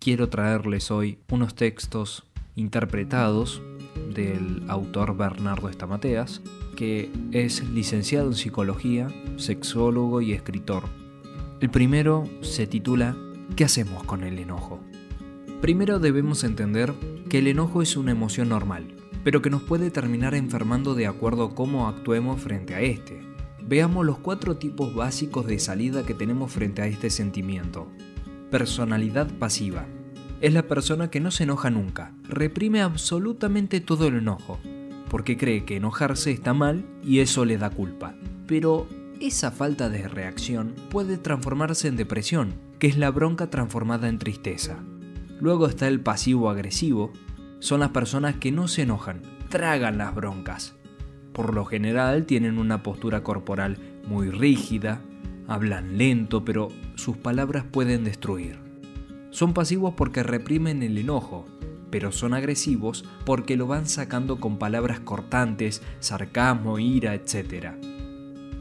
quiero traerles hoy unos textos interpretados del autor Bernardo Estamateas, que es licenciado en psicología, sexólogo y escritor. El primero se titula ¿Qué hacemos con el enojo? Primero debemos entender que el enojo es una emoción normal, pero que nos puede terminar enfermando de acuerdo a cómo actuemos frente a este. Veamos los cuatro tipos básicos de salida que tenemos frente a este sentimiento. Personalidad pasiva. Es la persona que no se enoja nunca, reprime absolutamente todo el enojo, porque cree que enojarse está mal y eso le da culpa. Pero esa falta de reacción puede transformarse en depresión, que es la bronca transformada en tristeza. Luego está el pasivo agresivo, son las personas que no se enojan, tragan las broncas. Por lo general tienen una postura corporal muy rígida, hablan lento, pero sus palabras pueden destruir. Son pasivos porque reprimen el enojo, pero son agresivos porque lo van sacando con palabras cortantes, sarcasmo, ira, etc.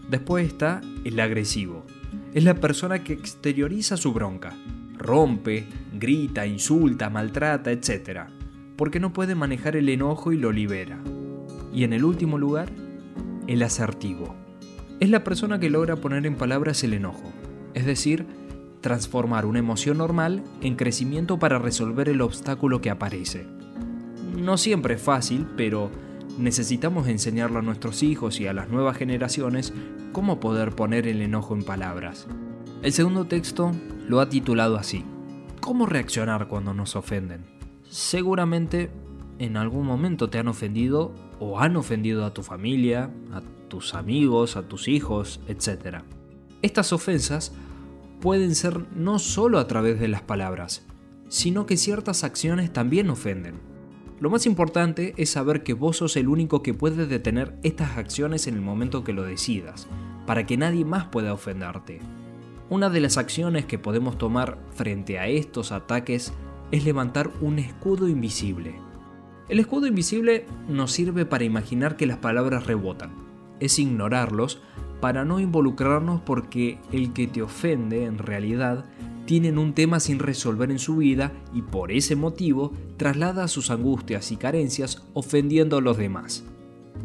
Después está el agresivo. Es la persona que exterioriza su bronca. Rompe, grita, insulta, maltrata, etc. Porque no puede manejar el enojo y lo libera. Y en el último lugar, el asertivo. Es la persona que logra poner en palabras el enojo. Es decir, transformar una emoción normal en crecimiento para resolver el obstáculo que aparece. No siempre es fácil, pero necesitamos enseñarlo a nuestros hijos y a las nuevas generaciones cómo poder poner el enojo en palabras. El segundo texto lo ha titulado así, ¿Cómo reaccionar cuando nos ofenden? Seguramente en algún momento te han ofendido o han ofendido a tu familia, a tus amigos, a tus hijos, etc. Estas ofensas pueden ser no solo a través de las palabras, sino que ciertas acciones también ofenden. Lo más importante es saber que vos sos el único que puede detener estas acciones en el momento que lo decidas, para que nadie más pueda ofenderte. Una de las acciones que podemos tomar frente a estos ataques es levantar un escudo invisible. El escudo invisible nos sirve para imaginar que las palabras rebotan, es ignorarlos para no involucrarnos porque el que te ofende en realidad tienen un tema sin resolver en su vida y por ese motivo traslada sus angustias y carencias ofendiendo a los demás.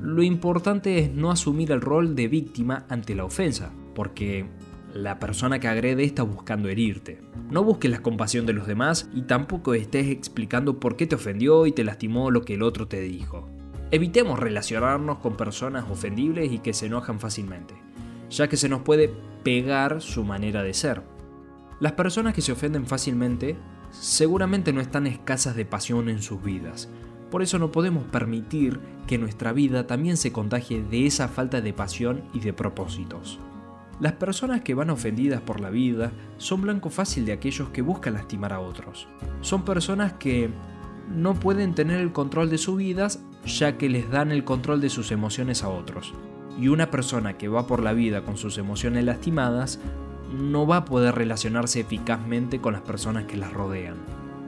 Lo importante es no asumir el rol de víctima ante la ofensa, porque la persona que agrede está buscando herirte. No busques la compasión de los demás y tampoco estés explicando por qué te ofendió y te lastimó lo que el otro te dijo. Evitemos relacionarnos con personas ofendibles y que se enojan fácilmente, ya que se nos puede pegar su manera de ser. Las personas que se ofenden fácilmente seguramente no están escasas de pasión en sus vidas, por eso no podemos permitir que nuestra vida también se contagie de esa falta de pasión y de propósitos. Las personas que van ofendidas por la vida son blanco fácil de aquellos que buscan lastimar a otros. Son personas que no pueden tener el control de sus vidas ya que les dan el control de sus emociones a otros. Y una persona que va por la vida con sus emociones lastimadas no va a poder relacionarse eficazmente con las personas que las rodean.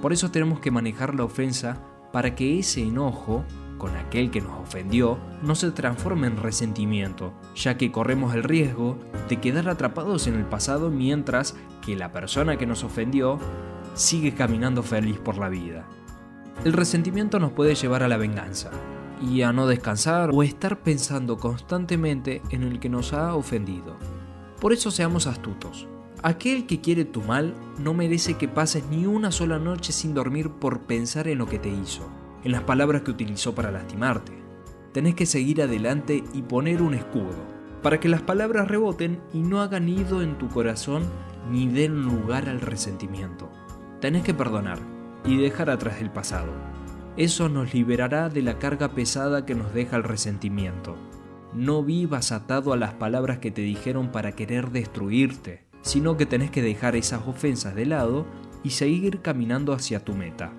Por eso tenemos que manejar la ofensa para que ese enojo con aquel que nos ofendió no se transforme en resentimiento, ya que corremos el riesgo de quedar atrapados en el pasado mientras que la persona que nos ofendió sigue caminando feliz por la vida. El resentimiento nos puede llevar a la venganza y a no descansar o estar pensando constantemente en el que nos ha ofendido. Por eso seamos astutos. Aquel que quiere tu mal no merece que pases ni una sola noche sin dormir por pensar en lo que te hizo, en las palabras que utilizó para lastimarte. Tenés que seguir adelante y poner un escudo, para que las palabras reboten y no hagan nido en tu corazón ni den lugar al resentimiento. Tenés que perdonar, y dejar atrás el pasado. Eso nos liberará de la carga pesada que nos deja el resentimiento. No vivas atado a las palabras que te dijeron para querer destruirte, sino que tenés que dejar esas ofensas de lado y seguir caminando hacia tu meta.